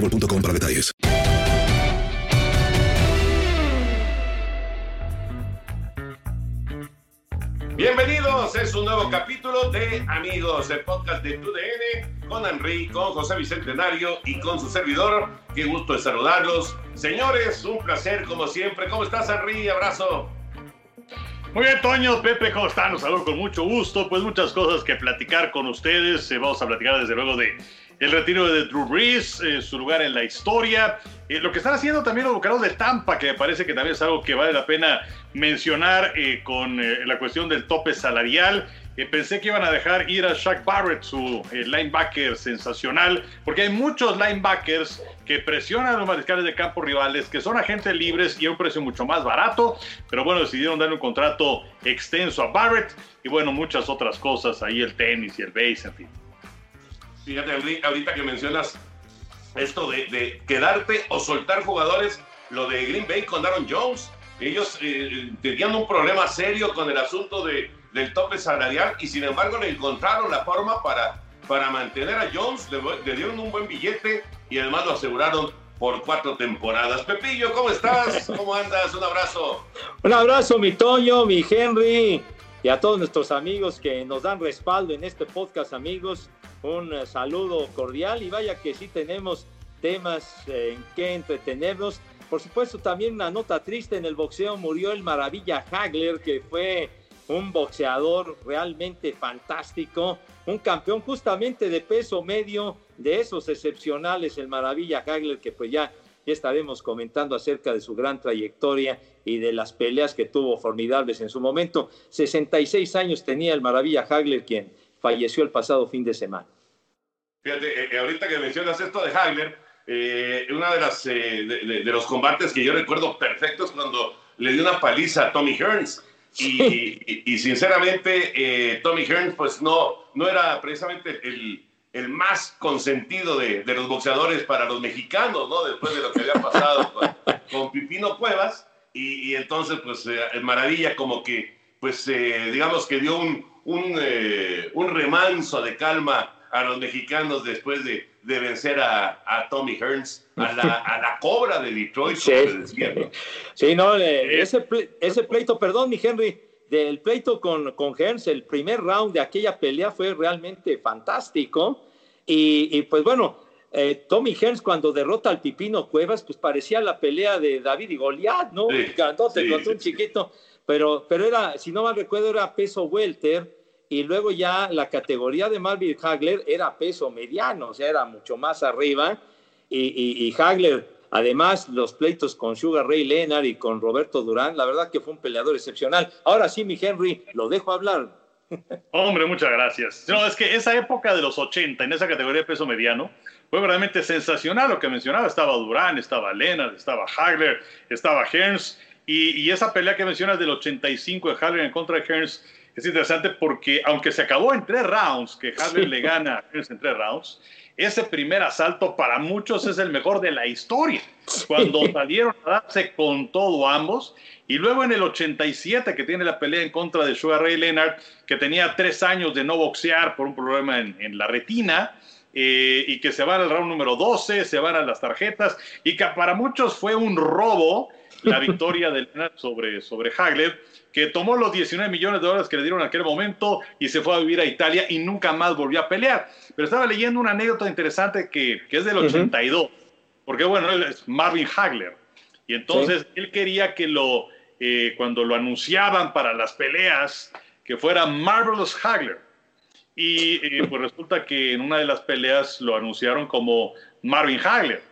boostmobile.com para detalles. Bienvenidos, es un nuevo capítulo de Amigos, el podcast de TUDN con Henry, con José Bicentenario y con su servidor. Qué gusto de saludarlos. Señores, un placer como siempre. ¿Cómo estás, Henry? Abrazo. Muy bien, Toño, Pepe, ¿cómo están? Los saludo con mucho gusto. Pues muchas cosas que platicar con ustedes. Eh, vamos a platicar desde luego de el retiro de Drew Brees, eh, su lugar en la historia, eh, lo que están haciendo también los Bucaneros de Tampa, que me parece que también es algo que vale la pena mencionar eh, con la cuestión del tope salarial. pensé que iban a dejar ir a Shaq Barrett, su linebacker sensacional, porque hay muchos linebackers que presionan a los mariscales de campo rivales, que son agentes libres y a un precio mucho más barato, pero bueno, decidieron darle un contrato extenso a Barrett y bueno, muchas otras cosas, ahí el tenis y el base, en fin. Fíjate, ahorita que mencionas esto de, quedarte o soltar jugadores, lo de Green Bay con Aaron Jones, ellos eh, tenían un problema serio con el asunto de, del tope salarial y sin embargo le encontraron la forma para, para mantener a Jones, le, dieron un buen billete y además lo aseguraron por cuatro temporadas. Pepillo, ¿cómo estás? ¿Cómo andas? Un abrazo. Un abrazo, mi Toño, mi Henry y a todos nuestros amigos que nos dan respaldo en este podcast, amigos un saludo cordial y vaya que sí tenemos temas eh, en que entretenernos. Por supuesto, también una nota triste en el boxeo, murió el Maravilla Hagler, que fue un boxeador realmente fantástico, un campeón justamente de peso medio, de esos excepcionales, el Maravilla Hagler, que pues ya, ya estaremos comentando acerca de su gran trayectoria y de las peleas que tuvo formidables en su momento. 66 años tenía el Maravilla Hagler, quien falleció el pasado fin de semana. Fíjate, eh, eh, ahorita que mencionas esto de Hagler, eh, una de las de, los combates que yo recuerdo perfectos cuando le dio una paliza a Tommy Hearns. Y, sinceramente, Tommy Hearns, pues no, no era precisamente el, el más consentido de, de, los boxeadores para los mexicanos, ¿no? Después de lo que había pasado con, con Pipino Cuevas. Y, entonces, pues, el Maravilla como que, pues, digamos que dio un, un, eh, un remanso de calma a los mexicanos después de, de vencer a, a, Tommy Hearns, a la, a la cobra de Detroit, sí, sí no, ese, ese pleito, perdón, mi Henry, del pleito con, con Hearns, el primer round de aquella pelea fue realmente fantástico. Y, y pues bueno, eh, Tommy Hearns cuando derrota al Pipino Cuevas, pues parecía la pelea de David y Goliat, ¿no? Sí, Grandote contra un chiquito, pero, pero era, si no mal recuerdo, era peso welter y luego ya la categoría de Marvin Hagler era peso mediano, o sea, era mucho más arriba, y, Hagler, además, los pleitos con Sugar Ray Leonard y con Roberto Durán, la verdad que fue un peleador excepcional. Ahora sí, mi Henry, lo dejo hablar. Hombre, muchas gracias. No, es que esa época de los 80, en esa categoría de peso mediano, fue realmente sensacional lo que mencionaba. Estaba Durán, estaba Leonard, estaba Hagler, estaba Hearns. Y, y, esa pelea que mencionas del 85 de Hagler en contra de Hearns es interesante porque, aunque se acabó en tres rounds, que Hagler sí. le gana en tres rounds, ese primer asalto para muchos es el mejor de la historia. Cuando salieron a darse con todo ambos. Y luego en el 87, que tiene la pelea en contra de Sugar Ray Leonard, que tenía tres años de no boxear por un problema en, en la retina, eh, y que se van al round número 12, se van a las tarjetas, y que para muchos fue un robo la victoria de Leonard sobre, sobre Hagler, que tomó los 19 millones de dólares que le dieron en aquel momento y se fue a vivir a Italia y nunca más volvió a pelear. Pero estaba leyendo una anécdota interesante que, que es del 82, uh -huh. porque bueno, él es Marvin Hagler, y entonces sí. él quería que lo, eh, cuando lo anunciaban para las peleas, que fuera Marvelous Hagler. Y eh, pues resulta que en una de las peleas lo anunciaron como Marvin Hagler.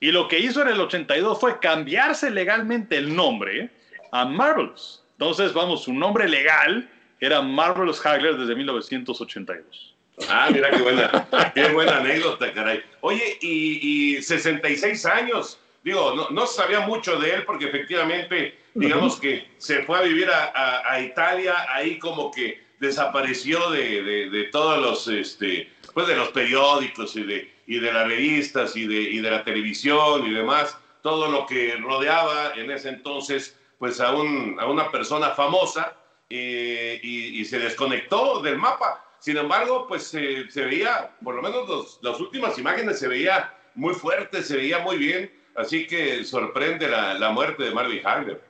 Y lo que hizo en el 82 fue cambiarse legalmente el nombre a Marvelous. Entonces, vamos, su nombre legal era Marvelous Hagler desde 1982. Ah, mira qué buena, qué buena anécdota, caray. Oye, y, y 66 años. Digo, no, no, sabía mucho de él porque efectivamente, digamos que se fue a vivir a, a, a Italia, ahí como que desapareció de, de, de, todos los, este, pues de los periódicos y de, y de las revistas y de, y de la televisión y demás, todo lo que rodeaba en ese entonces, pues a, un, a una persona famosa eh, y, y, se desconectó del mapa. Sin embargo, pues eh, se veía, por lo menos los, las últimas imágenes se veía muy fuerte, se veía muy bien, así que sorprende la, la muerte de Marvin Hagler.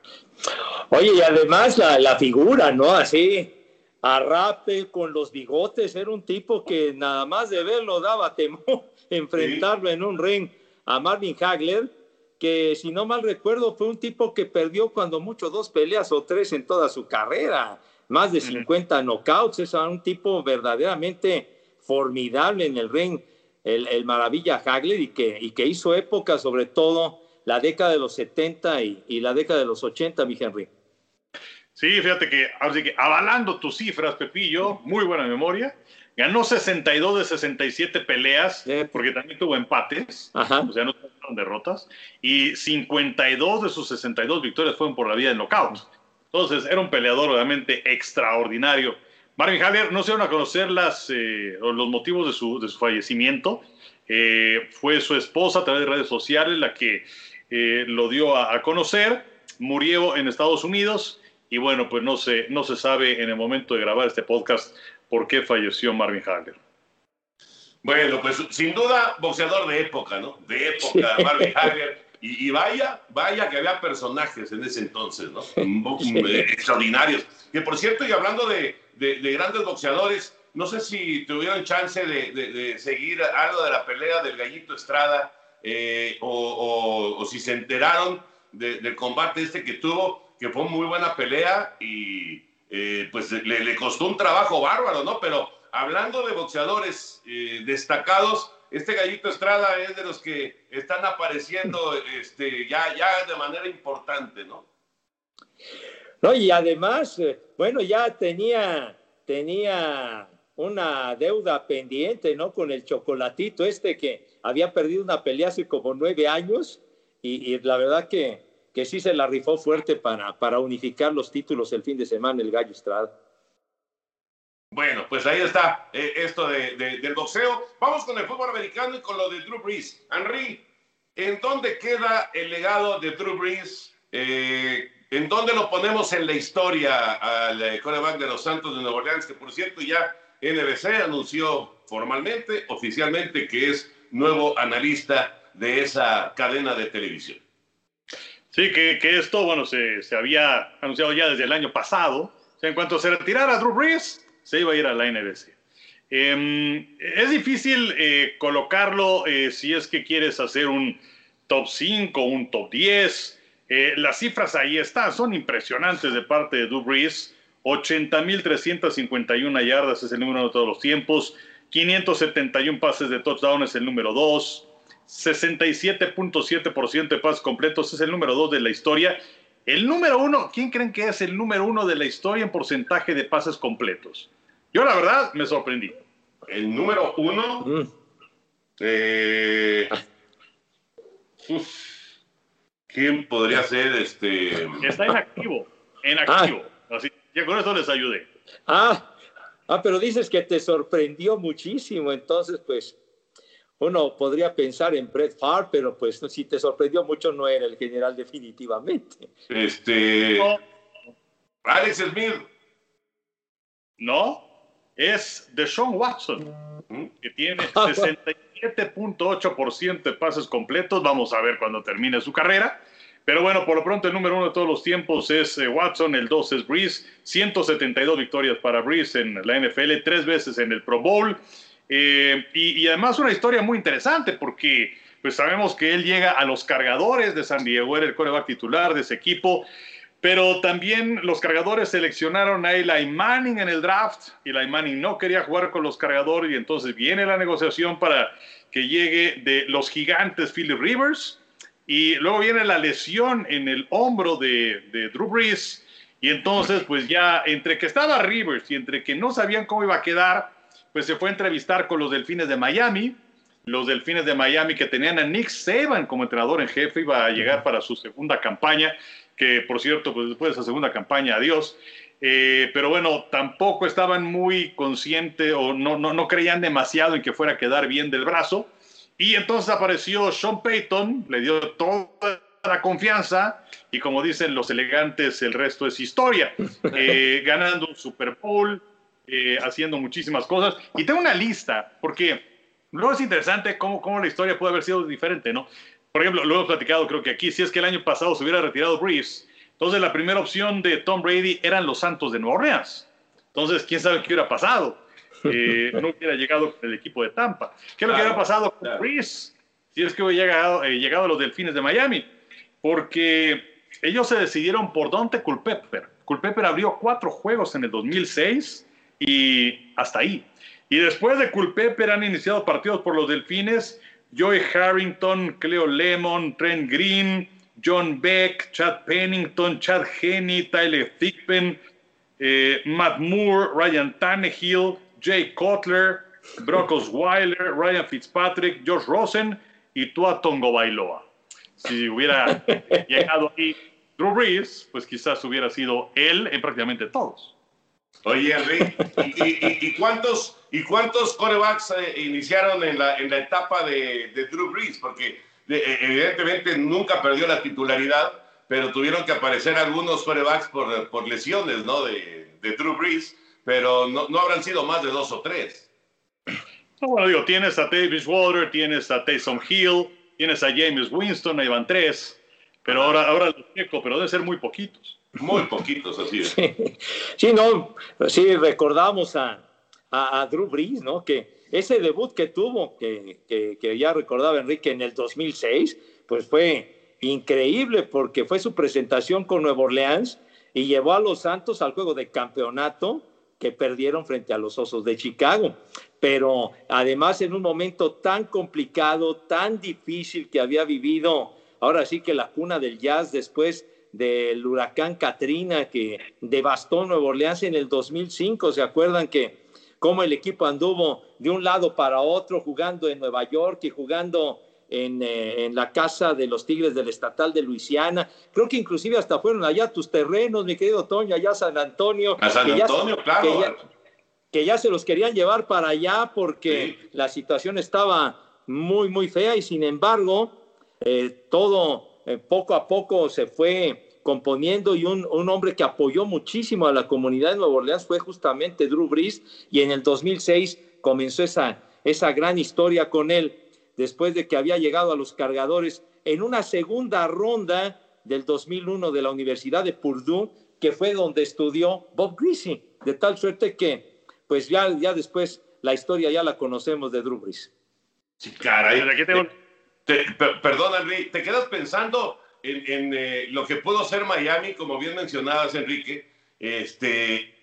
Oye, y además la, la figura, ¿no? Así, a rape con los bigotes, era un tipo que nada más de verlo daba temor enfrentarlo sí. en un ring a Marvin Hagler, que si no mal recuerdo fue un tipo que perdió cuando mucho dos peleas o tres en toda su carrera, más de 50 knockouts, es un tipo verdaderamente formidable en el ring, el, el maravilla Hagler y que, y que hizo época sobre todo la década de los 70 y, y la década de los 80, mi Henry. Sí, fíjate que, así que avalando tus cifras, Pepillo, muy buena memoria. Ganó 62 de 67 peleas, porque también tuvo empates, Ajá. o sea, no fueron derrotas, y 52 de sus 62 victorias fueron por la vía del knockout. Entonces, era un peleador realmente extraordinario. Marvin Hagler, no se van a conocer las, eh, los motivos de su, de su fallecimiento. Eh, fue su esposa a través de redes sociales la que eh, lo dio a, a conocer. Murió en Estados Unidos y bueno, pues no se, no se sabe en el momento de grabar este podcast por qué falleció Marvin Hagler. Bueno, pues sin duda boxeador de época, ¿no? De época, Marvin Hagler. Y, y, vaya, vaya que había personajes en ese entonces, ¿no? Extraordinarios. Que por cierto, y hablando de, de, de grandes boxeadores, no sé si tuvieron chance de, de, seguir algo de la pelea del Gallito Estrada eh, o, o, o, si se enteraron del combate este que tuvo que fue muy buena pelea y eh, pues le, costó un trabajo bárbaro, ¿no? Pero hablando de boxeadores eh, destacados, este Gallito Estrada es de los que están apareciendo este, ya, ya de manera importante, ¿no? No, y además, eh, bueno, ya tenía, tenía una deuda pendiente, ¿no? Con el chocolatito este que había perdido una pelea hace como nueve años y, y la verdad que que sí se la rifó fuerte para, para unificar los títulos el fin de semana, el Gallo Estrada. Bueno, pues ahí está eh, esto de, de, del boxeo. Vamos con el fútbol americano y con lo de Drew Brees. Henry, ¿en dónde queda el legado de Drew Brees? Eh, ¿En dónde lo ponemos en la historia al coreback de los Santos de Nueva Orleans? Que por cierto ya NBC anunció formalmente, oficialmente, que es nuevo analista de esa cadena de televisión. Sí, que, que esto, bueno, se, se, había anunciado ya desde el año pasado. En cuanto se retirara Drew Brees, se iba a ir a la NBC. Eh, es difícil eh, colocarlo eh, si es que quieres hacer un top 5, un top 10. Eh, las cifras ahí están, son impresionantes de parte de Drew Brees. 80.351 yardas es el número de todos los tiempos. 571 pases de touchdown es el número 2. 67.7% de pases completos, es el número 2 de la historia. El número 1, ¿quién creen que es el número 1 de la historia en porcentaje de pases completos? Yo la verdad me sorprendí. El número uno. Mm. eh, ¿Quién podría ser este? Está en activo, en activo. Así, ya con eso les ayudé. Ah, ah, pero dices que te sorprendió muchísimo, entonces pues uno podría pensar en Brett Favre, pero pues si te sorprendió mucho no era el general definitivamente. Este. No, Alex Smith. no, es Deshaun Watson, que tiene Ah, 67.8% de pases completos. Vamos a ver cuando termine su carrera. Pero bueno, por lo pronto el número uno de todos los tiempos es eh, Watson, el dos es Breeze, 172 victorias para Breeze en la NFL, tres veces en el Pro Bowl. Eh, y, además una historia muy interesante porque pues sabemos que él llega a los cargadores de San Diego, era el coreback titular de ese equipo, pero también los cargadores seleccionaron a Eli Manning en el draft. Eli Manning no quería jugar con los cargadores y entonces viene la negociación para que llegue de los gigantes Philip Rivers. Y luego viene la lesión en el hombro de Drew Brees. Y entonces, pues ya entre que estaba Rivers y entre que no sabían cómo iba a quedar, pues se fue a entrevistar con los Delfines de Miami. Los Delfines de Miami que tenían a Nick Saban como entrenador en jefe, iba a llegar para su segunda campaña, que por cierto, pues después de esa segunda campaña, adiós. Eh, pero bueno, tampoco estaban muy conscientes o no, no, no creían demasiado en que fuera a quedar bien del brazo. Y entonces apareció Sean Payton, le dio toda la confianza y como dicen los elegantes, el resto es historia. Eh, ganando un Super Bowl, eh, haciendo muchísimas cosas. Y tengo una lista, porque luego es interesante cómo, cómo la historia puede haber sido diferente, ¿no? Por ejemplo, lo hemos platicado creo que aquí, si es que el año pasado se hubiera retirado Breeze, entonces la primera opción de Tom Brady eran los Santos de Nueva Orleans. Entonces, quién sabe qué hubiera pasado. Eh, no hubiera llegado el equipo de Tampa. ¿Qué es lo que hubiera pasado con claro. Breeze? Si es que hubiera llegado, eh, llegado a los Delfines de Miami. Porque ellos se decidieron por Dante Culpepper. Culpepper abrió cuatro juegos en el 2006 y hasta ahí. Y después de Culpepper han iniciado partidos por los Delfines Joey Harrington, Cleo Lemon, Trent Green, John Beck, Chad Pennington, Chad Henney, Tyler Thigpen, eh, Matt Moore, Ryan Tannehill, Jay Cutler, Brock Osweiler, Ryan Fitzpatrick, Josh Rosen y Tua Tongo Bailoa. Si hubiera llegado ahí Drew Brees, pues quizás hubiera sido él en prácticamente todos. Oye, Henry, ¿y, y- y- y cuántos, y cuántos corebacks eh, iniciaron en la, en la etapa de, de Drew Brees? Porque de- eh, evidentemente nunca perdió la titularidad, pero tuvieron que aparecer algunos corebacks por, por lesiones ¿no? de, de Drew Brees, pero no, no habrán sido más de dos o tres. No, bueno, digo, tienes a Davis Water, tienes a Taysom Hill, tienes a James Winston, ahí van tres, pero ahora, ahora los checo, pero deben ser muy poquitos. Muy poquitos, así es. Sí, no, sí, recordamos a, a, a Drew Brees, ¿no? Que ese debut que tuvo, que, que, que ya recordaba Enrique en el 2006, pues fue increíble porque fue su presentación con Nueva Orleans y llevó a los Santos al juego de campeonato que perdieron frente a los Osos de Chicago. Pero además en un momento tan complicado, tan difícil que había vivido, ahora sí que la cuna del jazz después del huracán Katrina que devastó Nueva Orleans en el 2005. ¿Se acuerdan que cómo el equipo anduvo de un lado para otro jugando en Nueva York y jugando en, eh, en la casa de los Tigres del Estatal de Luisiana? Creo que inclusive hasta fueron allá a tus terrenos, mi querido Toño, allá a San Antonio. A San ya- Antonio, claro. que ya- que ya se los querían llevar para allá porque la situación estaba muy, muy fea y sin embargo, eh, todo eh, poco a poco se fue componiendo y un, un hombre que apoyó muchísimo a la comunidad de Nueva Orleans fue justamente Drew Brees y en el 2006 comenzó esa, esa gran historia con él después de que había llegado a los cargadores en una segunda ronda del 2001 de la Universidad de Purdue, que fue donde estudió Bob Greasy, de tal suerte que pues ya, ya después la historia ya la conocemos de Drew Brees. Sí, caray. Aquí tengo- Te- per- perdón, Henry, ¿te quedas pensando en, en, eh, lo que pudo ser Miami, como bien mencionabas, Enrique? Este,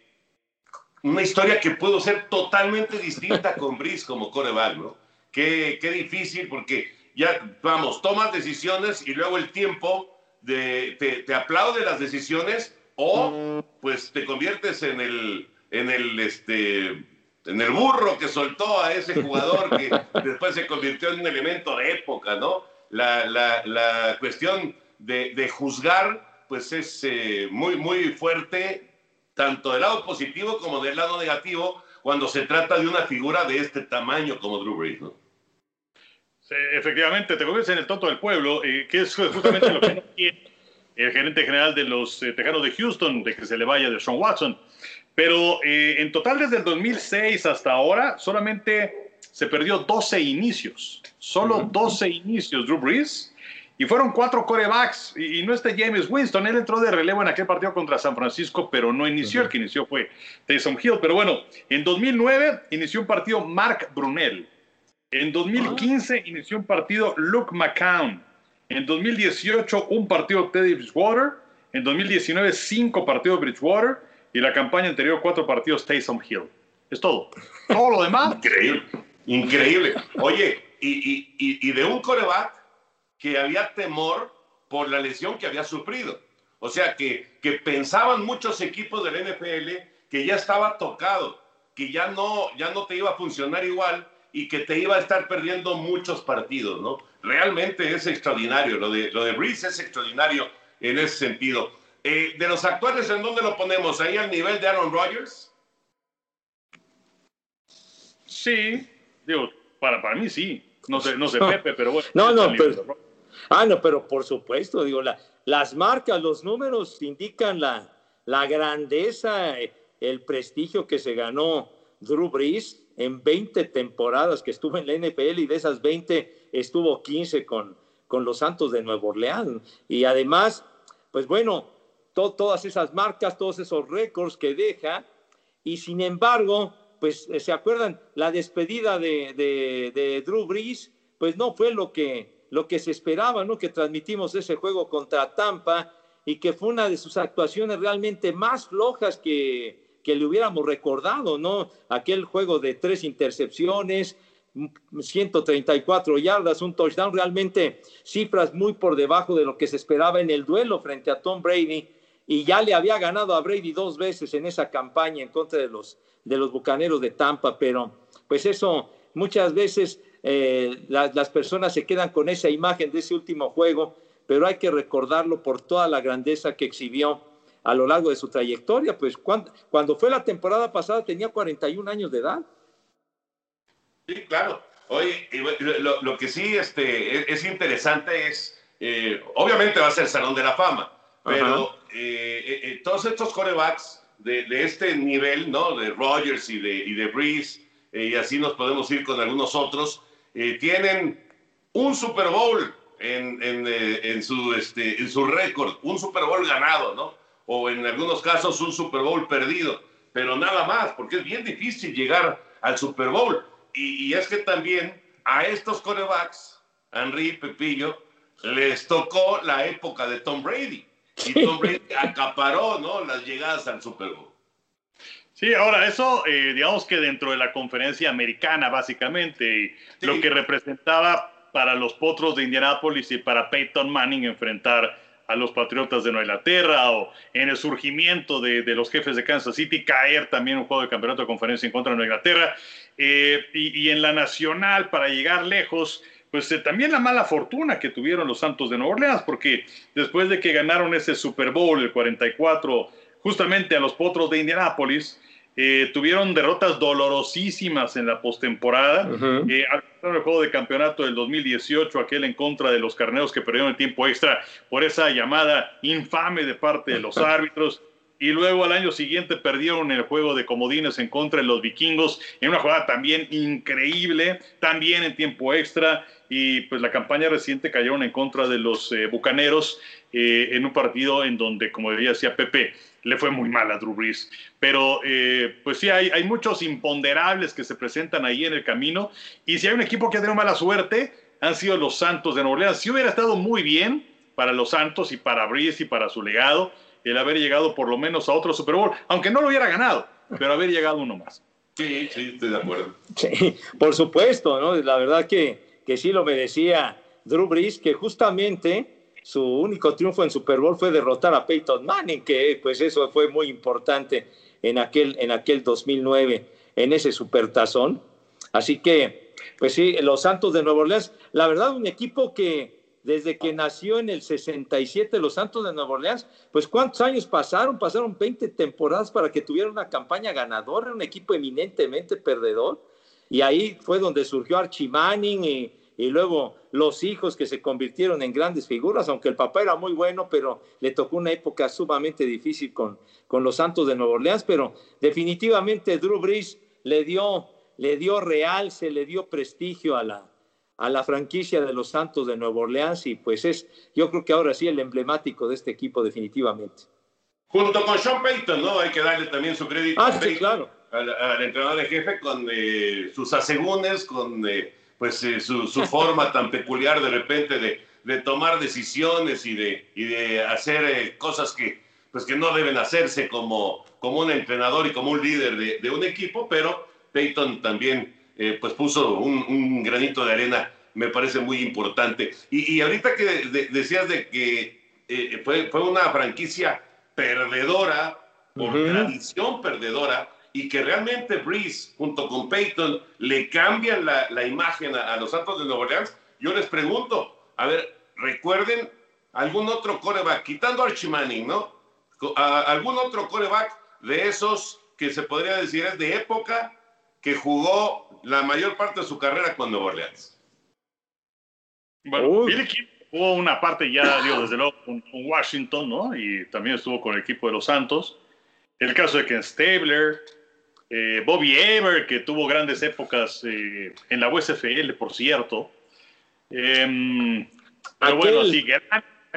una historia que pudo ser totalmente distinta con Brice como coreback, ¿no? Qué, qué difícil, porque ya, vamos, tomas decisiones y luego el tiempo de, te, te aplaude las decisiones o pues te conviertes en el, en el, este, en el burro que soltó a ese jugador que después se convirtió en un elemento de época, ¿no? La, la, la cuestión de, de, juzgar, pues es eh, muy, muy fuerte, tanto del lado positivo como del lado negativo, cuando se trata de una figura de este tamaño como Drew Brees, ¿no? Sí, efectivamente, te conviertes en el tonto del pueblo, eh, que es justamente lo que no quiere el gerente general de los eh, Tejanos de Houston, de que se le vaya de Sean Watson. Pero eh, en total desde el 2006 hasta ahora solamente se perdió 12 inicios, solo 12 inicios Drew Brees, y fueron cuatro corebacks, y, no está James Winston, él entró de relevo en aquel partido contra San Francisco, pero no inició, el que inició fue Taysom Hill, pero bueno, en 2009 inició un partido Mark Brunel, en 2015 inició un partido Luke McCown, en 2018 un partido Teddy Bridgewater, en 2019 cinco partidos Bridgewater, y la campaña anterior cuatro partidos Taysom Hill. Es todo. Todo lo demás. Increíble. Increíble. Oye, y, y, y de un coreback que había temor por la lesión que había sufrido. O sea, que, que pensaban muchos equipos del NFL que ya estaba tocado, que ya no, ya no te iba a funcionar igual y que te iba a estar perdiendo muchos partidos, ¿no? Realmente es extraordinario. Lo de, lo de Breeze es extraordinario en ese sentido. Eh, de los actuales, ¿en dónde lo ponemos? ¿Ahí al nivel de Aaron Rodgers? Sí, digo, para, para mí sí. No sé, no sé Pepe, pero bueno. No, no, pero, ah, no, pero por supuesto, digo, la, las marcas, los números indican la, la grandeza, el prestigio que se ganó Drew Brees en 20 temporadas que estuvo en la NFL y de esas 20 estuvo 15 con, con los Santos de Nueva Orleans. Y además, pues bueno, todas esas marcas, todos esos récords que deja. Y sin embargo, pues eh, se acuerdan, la despedida de, de, Drew Brees, pues no fue lo que, lo que se esperaba, ¿no? Que transmitimos ese juego contra Tampa y que fue una de sus actuaciones realmente más flojas que, que le hubiéramos recordado, ¿no? Aquel juego de tres intercepciones, 134 yardas, un touchdown, realmente cifras muy por debajo de lo que se esperaba en el duelo frente a Tom Brady y ya le había ganado a Brady dos veces en esa campaña en contra de los, de los Bucaneros de Tampa, pero pues eso muchas veces eh, las personas se quedan con esa imagen de ese último juego, pero hay que recordarlo por toda la grandeza que exhibió a lo largo de su trayectoria, pues cuando, cuando fue la temporada pasada tenía 41 años de edad. Sí, claro. Lo, lo que sí este, es, interesante es, eh, obviamente va a ser Salón de la Fama, pero eh, eh, eh, todos estos corebacks de, de, este nivel, ¿no? De Rogers y de, y de Breeze, y así nos podemos ir con algunos otros, tienen un Super Bowl en, en, en su, este, en su récord, un Super Bowl ganado, ¿no? O en algunos casos un Super Bowl perdido, pero nada más, porque es bien difícil llegar al Super Bowl. Y, y es que también a estos corebacks, Henry, Pepillo, les tocó la época de Tom Brady y Tom Brady acaparó ¿no? las llegadas al Super Bowl. Sí, ahora eso, eh, digamos que dentro de la conferencia americana, básicamente, lo que representaba para los potros de Indianápolis y para Peyton Manning enfrentar a los Patriotas de Nueva Inglaterra o en el surgimiento de, de, los jefes de Kansas City, caer también un juego de campeonato de conferencia en contra de Nueva Inglaterra. Eh, y, y, en la nacional, para llegar lejos, pues eh, también la mala fortuna que tuvieron los Santos de Nueva Orleans, porque después de que ganaron ese Super Bowl, el 44, justamente a los Potros de Indianápolis, eh, tuvieron derrotas dolorosísimas en la postemporada. Uh -huh. eh, el juego de campeonato del 2018, aquel en contra de los carneros que perdieron el tiempo extra por esa llamada infame de parte de los árbitros y luego al año siguiente perdieron el juego de comodines en contra de los vikingos en una jugada también increíble, también en tiempo extra y pues la campaña reciente cayeron en contra de los eh, bucaneros eh, en un partido en donde, como decía Pepe, le fue muy mal a Drew Brees. Pero eh, pues sí, hay, hay, muchos imponderables que se presentan ahí en el camino y si hay un equipo que ha tenido mala suerte, han sido los Santos de Nueva Orleans. Si hubiera estado muy bien para los Santos y para Brees y para su legado, el haber llegado por lo menos a otro Super Bowl, aunque no lo hubiera ganado, pero haber llegado uno más. Sí, sí, estoy de acuerdo. Sí, por supuesto, ¿no? La verdad que, que sí lo merecía Drew Brees, que justamente su único triunfo en Super Bowl fue derrotar a Peyton Manning, que pues eso fue muy importante. en aquel, en aquel 2009, en ese supertazón. Así que, pues sí, los Santos de Nueva Orleans, la verdad, un equipo que desde que nació en el 67 los Santos de Nueva Orleans, pues cuántos años pasaron, pasaron 20 temporadas para que tuvieran una campaña ganadora, un equipo eminentemente perdedor. Y ahí fue donde surgió Archie Manning y, y luego los hijos que se convirtieron en grandes figuras, aunque el papá era muy bueno, pero le tocó una época sumamente difícil con, con los Santos de Nueva Orleans, pero definitivamente Drew Brees le dio, le dio realce, le dio prestigio a la, a la franquicia de los Santos de Nueva Orleans y pues es, yo creo que ahora sí el emblemático de este equipo definitivamente. Junto con Sean Payton, ¿no? Hay que darle también su crédito ah, sí, claro. al, entrenador de jefe con eh, sus asegúnes, con... Eh, pues eh, su, forma tan peculiar de repente de, de, tomar decisiones y de, y de hacer eh, cosas que, pues que no deben hacerse como, como un entrenador y como un líder de, de un equipo, pero Peyton también eh, pues puso un, granito de arena, me parece muy importante. Y, y ahorita que decías de que fue, fue una franquicia perdedora, por tradición perdedora, y que realmente Breeze junto con Peyton le cambian la, la imagen a, los Santos de Nueva Orleans, yo les pregunto, a ver, recuerden algún otro coreback, quitando a Archie Manning, ¿no? algún otro coreback de esos que se podría decir es de época que jugó la mayor parte de su carrera con Nueva Orleans. Bueno, Billy jugó una parte ya, dio desde luego, con, Washington, ¿no? Y también estuvo con el equipo de los Santos. El caso de Ken Stabler, eh, Bobby Ever, que tuvo grandes épocas eh, en la USFL, por cierto. Em, pero bueno, sí, gran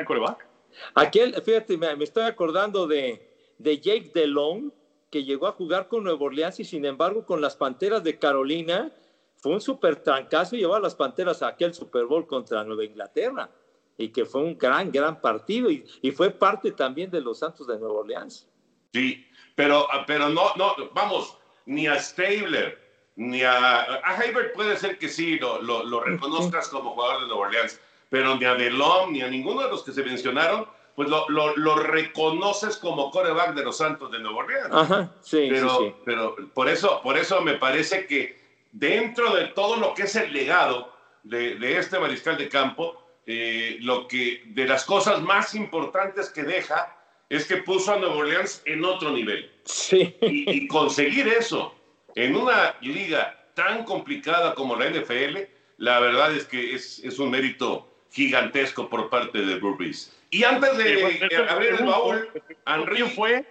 coreback. Aquel, fíjate, me, estoy acordando de, de Jake DeLong, que llegó a jugar con Nueva Orleans y sin embargo con las Panteras de Carolina fue un súper trancazo y llevó a las Panteras a aquel Super Bowl contra Nueva Inglaterra y que fue un gran, gran partido y, y fue parte también de los Santos de Nueva Orleans. Sí, pero, pero no, no, vamos, ni a Stabler, ni a, a Hayward puede ser que sí lo, lo, reconozcas como jugador de Nueva Orleans, pero ni a DeLong, ni a ninguno de los que se mencionaron, pues lo, lo, reconoces como coreback de los Santos de Nueva Orleans. Ajá, sí, pero, sí, pero por eso, por eso me parece que dentro de todo lo que es el legado de, de este mariscal de campo, eh, lo que de las cosas más importantes que deja es que puso a Nueva Orleans en otro nivel. Sí. Y, conseguir eso en una liga tan complicada como la NFL, la verdad es que es, es un mérito gigantesco por parte de Drew Y antes de abrir el baúl, ¿quién fue,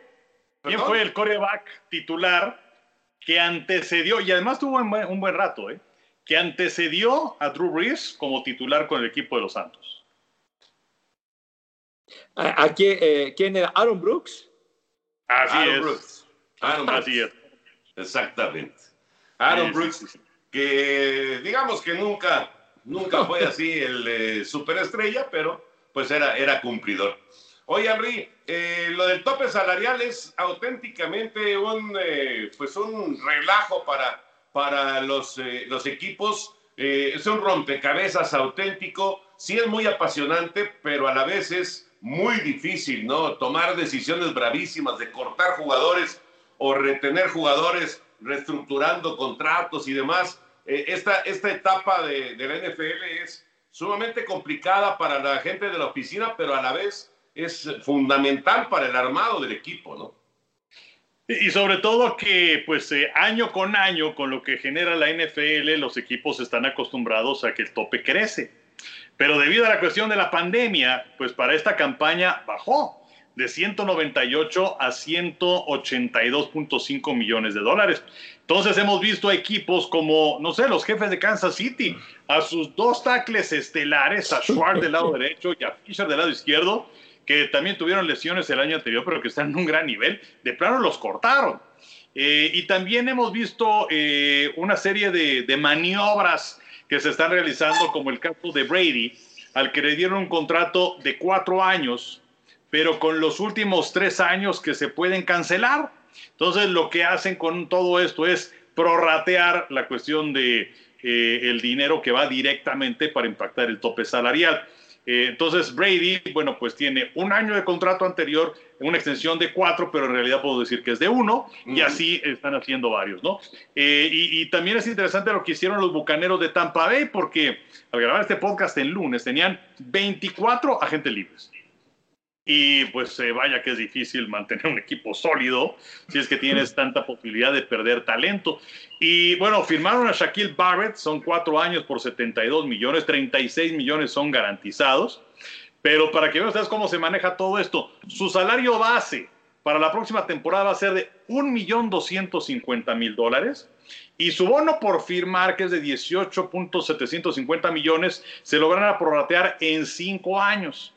¿quién fue el coreback titular que antecedió, y además tuvo un buen, un buen rato, ¿eh? que antecedió a Drew Brees como titular con el equipo de los Santos? ¿A, eh, quién, era? ¿Aaron Brooks? Así Aaron es. Brooks. Aaron Así es. Exactamente. Aaron Brooks, que digamos que nunca, nunca fue así el eh, superestrella, pero pues era, era cumplidor. Oye, Henry, eh, lo del tope salarial es auténticamente un, pues un relajo para, para los, los equipos. es un rompecabezas auténtico. Sí es muy apasionante, pero a la vez es muy difícil, ¿no? Tomar decisiones bravísimas de cortar jugadores o retener jugadores reestructurando contratos y demás. Eh, esta, esta etapa de, de, la NFL es sumamente complicada para la gente de la oficina, pero a la vez es fundamental para el armado del equipo, ¿no? Y sobre todo que, pues, eh, año con año, con lo que genera la NFL, los equipos están acostumbrados a que el tope crece. Pero debido a la cuestión de la pandemia, pues para esta campaña bajó de 198 a 182.5 millones de dólares. Entonces hemos visto equipos como, no sé, los jefes de Kansas City, a sus dos tackles estelares, a Schwartz del lado derecho y a Fisher del lado izquierdo, que también tuvieron lesiones el año anterior, pero que están en un gran nivel, de plano los cortaron. Eh, y también hemos visto eh, una serie de, de maniobras que se están realizando, como el caso de Brady, al que le dieron un contrato de cuatro años, pero con los últimos tres años que se pueden cancelar. Entonces, lo que hacen con todo esto es prorratear la cuestión de eh, el dinero que va directamente para impactar el tope salarial. Eh, entonces Brady, bueno, pues tiene un año de contrato anterior, una extensión de cuatro, pero en realidad puedo decir que es de uno, y así están haciendo varios, ¿no? Eh, y, y, también es interesante lo que hicieron los Bucaneros de Tampa Bay, porque al grabar este podcast en lunes tenían 24 agentes libres. Y pues eh, vaya que es difícil mantener un equipo sólido si es que tienes tanta posibilidad de perder talento. Y bueno, firmaron a Shaquille Barrett, son cuatro años por 72 millones, 36 millones son garantizados. Pero para que vean ustedes cómo se maneja todo esto, su salario base para la próxima temporada va a ser de 1.250.000 dólares. Y su bono por firmar, que es de 18.750 millones, se logran prorratear en cinco años.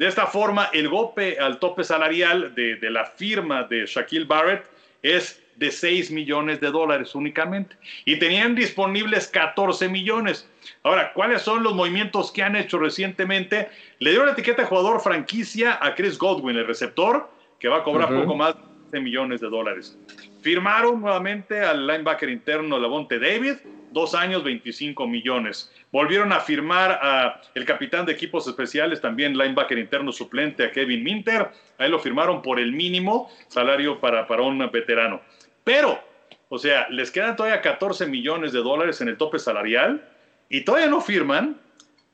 De esta forma, el golpe al tope salarial de, de, la firma de Shaquille Barrett es de 6 millones de dólares únicamente. Y tenían disponibles 14 millones. Ahora, ¿cuáles son los movimientos que han hecho recientemente? Le dieron la etiqueta de jugador franquicia a Chris Godwin, el receptor, que va a cobrar uh -huh. poco más de millones de dólares. Firmaron nuevamente al linebacker interno Lavonte David, dos años, 25 millones. Volvieron a firmar a el capitán de equipos especiales, también linebacker interno suplente, a Kevin Minter. Ahí lo firmaron por el mínimo salario para, para un veterano. Pero, o sea, les quedan todavía 14 millones de dólares en el tope salarial y todavía no firman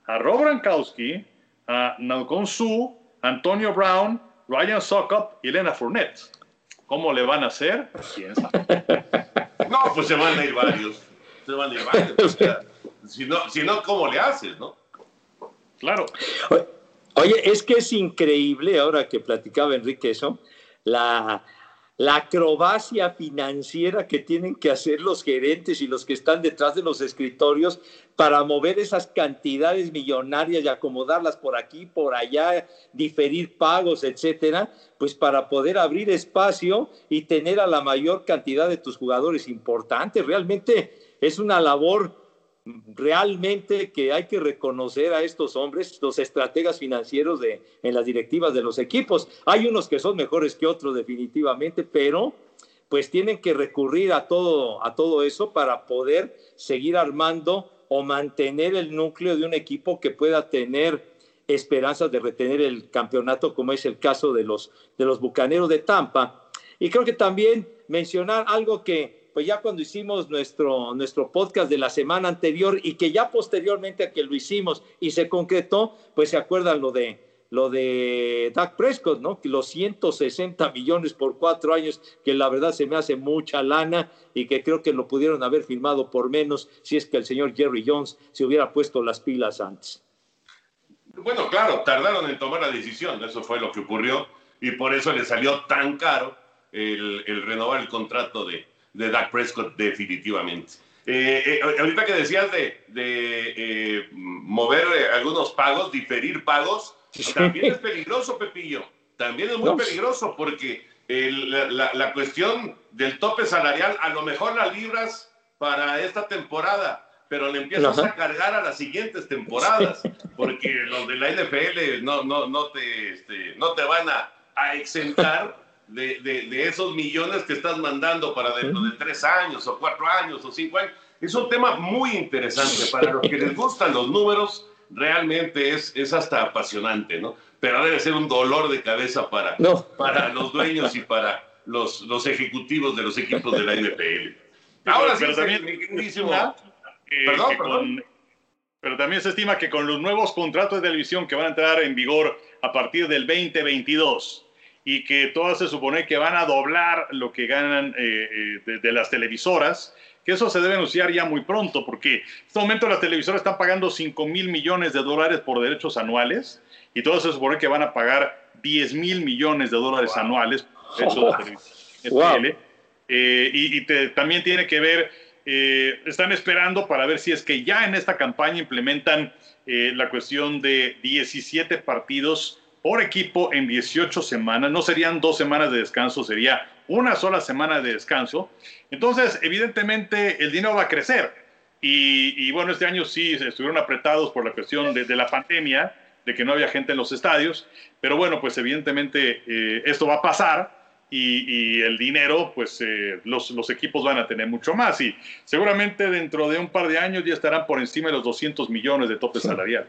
a Rob Gronkowski, a Nalcon Su, Antonio Brown, Ryan Sokop y Elena Fournette. ¿Cómo le van a hacer? No, pues se van a ir varios. Se van a ir varios. O sea, si, no, si no, ¿cómo le haces, no? Claro. Oye, es que es increíble, ahora que platicaba Enrique eso, la, la acrobacia financiera que tienen que hacer los gerentes y los que están detrás de los escritorios para mover esas cantidades millonarias y acomodarlas por aquí, por allá, diferir pagos, etcétera, pues para poder abrir espacio y tener a la mayor cantidad de tus jugadores importantes. Realmente es una labor realmente que hay que reconocer a estos hombres, los estrategas financieros de, en las directivas de los equipos. Hay unos que son mejores que otros definitivamente, pero pues tienen que recurrir a todo, a todo eso para poder seguir armando o mantener el núcleo de un equipo que pueda tener esperanzas de retener el campeonato, como es el caso de los, de los Bucaneros de Tampa. Y creo que también mencionar algo que pues ya cuando hicimos nuestro, nuestro podcast de la semana anterior y que ya posteriormente a que lo hicimos y se concretó, pues se acuerdan lo de lo de Dak Prescott, ¿no? Los 160 millones por cuatro años, que la verdad se me hace mucha lana y que creo que lo pudieron haber firmado por menos si es que el señor Jerry Jones se hubiera puesto las pilas antes. Bueno, claro, tardaron en tomar la decisión, eso fue lo que ocurrió y por eso le salió tan caro el, el renovar el contrato de, de Dak Prescott definitivamente. Eh, eh, ahorita que decías de, de eh, mover algunos pagos, diferir pagos, también es peligroso, Pepillo. También es muy no. peligroso porque el, la, la, cuestión del tope salarial, a lo mejor la libras para esta temporada, pero le empiezas Ajá. a cargar a las siguientes temporadas, porque los de la NFL no, no, no, te, este, no te van a, a exentar de, de, de, esos millones que estás mandando para dentro de tres años o cuatro años o cinco años. Es un tema muy interesante. Para los que les gustan los números, realmente es, es hasta apasionante, ¿no? Pero debe ser un dolor de cabeza para, no. para los dueños y para los, los ejecutivos de los equipos de la NFL. Ahora pero, sí, pero también, estima, eh, perdón, perdón. Con, pero también se estima que con los nuevos contratos de televisión que van a entrar en vigor a partir del 2022, y que todas se supone que van a doblar lo que ganan eh, eh, de, de, las televisoras, que eso se debe anunciar ya muy pronto, porque en este momento las televisoras están pagando 5 mil millones de dólares por derechos anuales, y todas se supone que van a pagar 10 mil millones de dólares wow. anuales por derechos de televisión. Wow. Eh, y, y te, también tiene que ver, eh, están esperando para ver si es que ya en esta campaña implementan eh, la cuestión de 17 partidos por equipo en 18 semanas. No serían dos semanas de descanso, sería una sola semana de descanso. Entonces, evidentemente, el dinero va a crecer. Y, y bueno, este año sí estuvieron apretados por la cuestión de, de, la pandemia, de que no había gente en los estadios. Pero bueno, pues evidentemente eh, esto va a pasar. Y, y, el dinero, pues eh, los, los, equipos van a tener mucho más y seguramente dentro de un par de años ya estarán por encima de los 200 millones de tope salarial.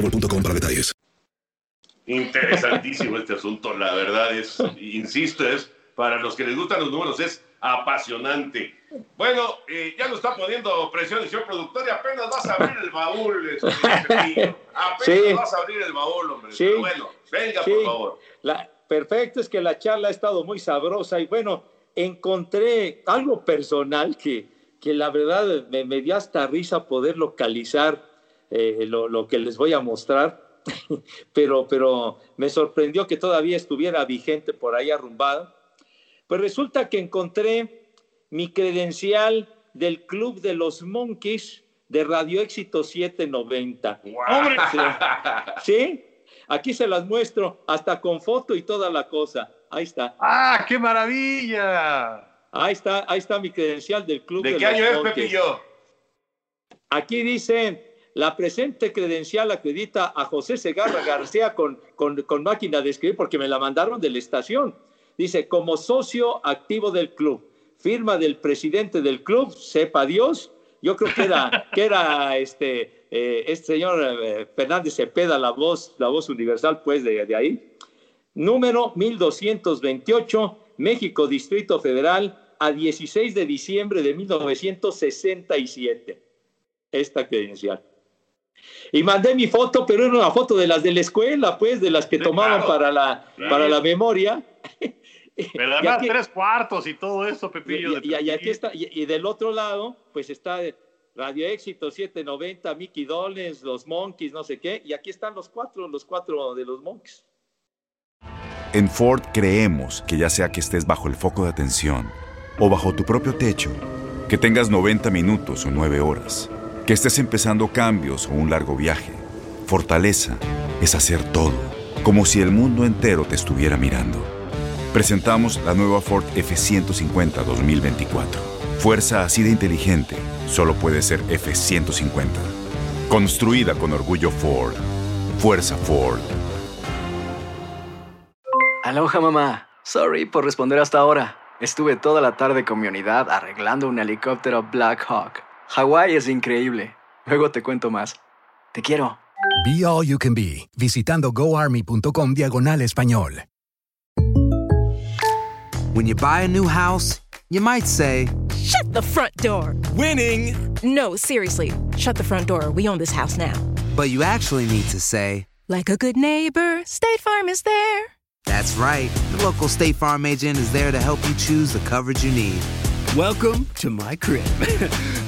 boostmobile.com para detalles. Interesantísimo este asunto, la verdad es, insisto, es para los que les gustan los números, es apasionante. Bueno, eh, ya nos está poniendo presión el señor productor y apenas vas a abrir el baúl. este, apenas Sí. vas a abrir el baúl, hombre. Sí. Pero bueno, venga, Sí. por favor. La, perfecto, es que la charla ha estado muy sabrosa y bueno, encontré algo personal que, que la verdad me, me dio hasta risa poder localizar eh, lo, lo que les voy a mostrar, pero, pero me sorprendió que todavía estuviera vigente por ahí arrumbada. Pues resulta que encontré mi credencial del Club de los Monkeys de Radio Éxito 790. ¡Hombre! Sí. Aquí se las muestro, hasta con foto y toda la cosa. Ahí está. ¡Ah, qué maravilla! Ahí está, ahí está mi credencial del club. ¿De de qué los año es, Monkeys. Pepillo? Aquí dice, la presente credencial acredita a José Segarra García con, con, con máquina de escribir porque me la mandaron de la estación. Dice, como socio activo del club, firma del presidente del club, sepa Dios. Yo creo que era, que era este, eh, este señor eh, Fernández Cepeda, la voz, la voz universal, pues, de, de ahí. Número 1228, México, Distrito Federal, a 16 de diciembre de 1967 esta credencial. Y mandé mi foto, pero era una foto de las de la escuela, pues, de las que Sí, tomaban claro. para, la, Claro. para la memoria. Pero Y además aquí- tres cuartos y todo eso, y, Pepillo. y- y aquí está, y, y del otro lado, pues está Radio Éxito 790, Mickey Dolenz, los Monkeys, no sé qué, y aquí están los cuatro, los cuatro de los Monkeys. En Ford creemos que ya sea que estés bajo el foco de atención o bajo tu propio techo, que tengas 90 minutos o 9 horas, que estés empezando cambios o un largo viaje, fortaleza es hacer todo, como si el mundo entero te estuviera mirando. Presentamos la nueva Ford F150 2024. Fuerza así de inteligente solo puede ser F150. Construida con orgullo Ford. Fuerza Ford. Aloha mamá. Sorry por responder hasta ahora. Estuve toda la tarde con mi unidad arreglando un helicóptero Black Hawk. Hawái es increíble. Luego te cuento más. Te quiero. Be All You Can Be, visitando goarmy.com diagonal español. When you buy a new house, you might say, Shut the front door. Winning. No, seriously. Shut the front door. We own this house now. but you actually need to say, Like a good neighbor, State Farm is there. that's right. The local State Farm agent is there to help you choose the coverage you need. Welcome to my crib.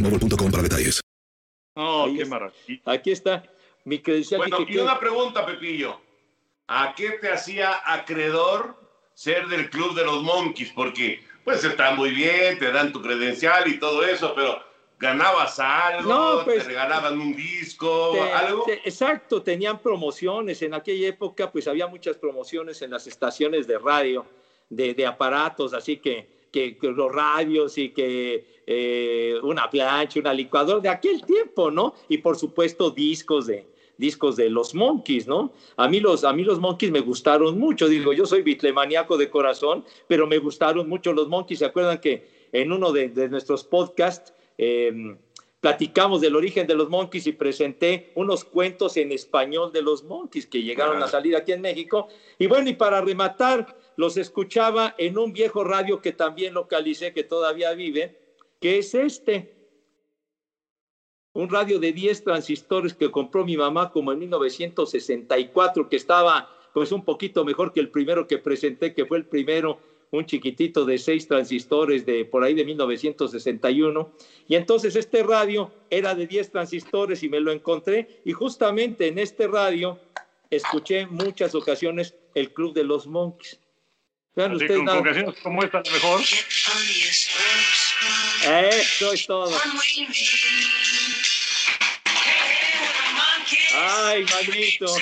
boostmobile.com para detalles. Oh, qué maravilla. Aquí está mi credencial. Bueno, y una pregunta, Pepillo. ¿A qué te hacía acreedor ser del club de los Monkeys? Porque, pues, está muy bien, te dan tu credencial y todo eso, pero ¿ganabas algo? No, pues, ¿Te regalaban un disco? ¿Algo? exacto, tenían promociones. En aquella época, pues había muchas promociones en las estaciones de radio, de aparatos, así que, que, que los radios y que eh, una plancha, una licuadora de aquel tiempo, ¿no? Y por supuesto, discos de discos de los Monkeys, ¿no? A mí los, a mí los Monkeys me gustaron mucho, digo, yo soy bitlemaniaco de corazón, pero me gustaron mucho los Monkeys. ¿Se acuerdan que en uno de, de nuestros podcasts eh, platicamos del origen de los Monkeys y presenté unos cuentos en español de los Monkeys que llegaron a salir aquí en México. Y bueno, y para rematar, los escuchaba en un viejo radio que también localicé, que todavía vive, que es este. Un radio de 10 transistores que compró mi mamá como en 1964, que estaba pues un poquito mejor que el primero que presenté, que fue el primero, un chiquitito de 6 transistores de por ahí de 1961. Y entonces este radio era de 10 transistores y me lo encontré y justamente en este radio escuché muchas ocasiones el Club de los Monkeys. Vean Así con, nada- como esta, mejor. Eso es todo. Ay, manito.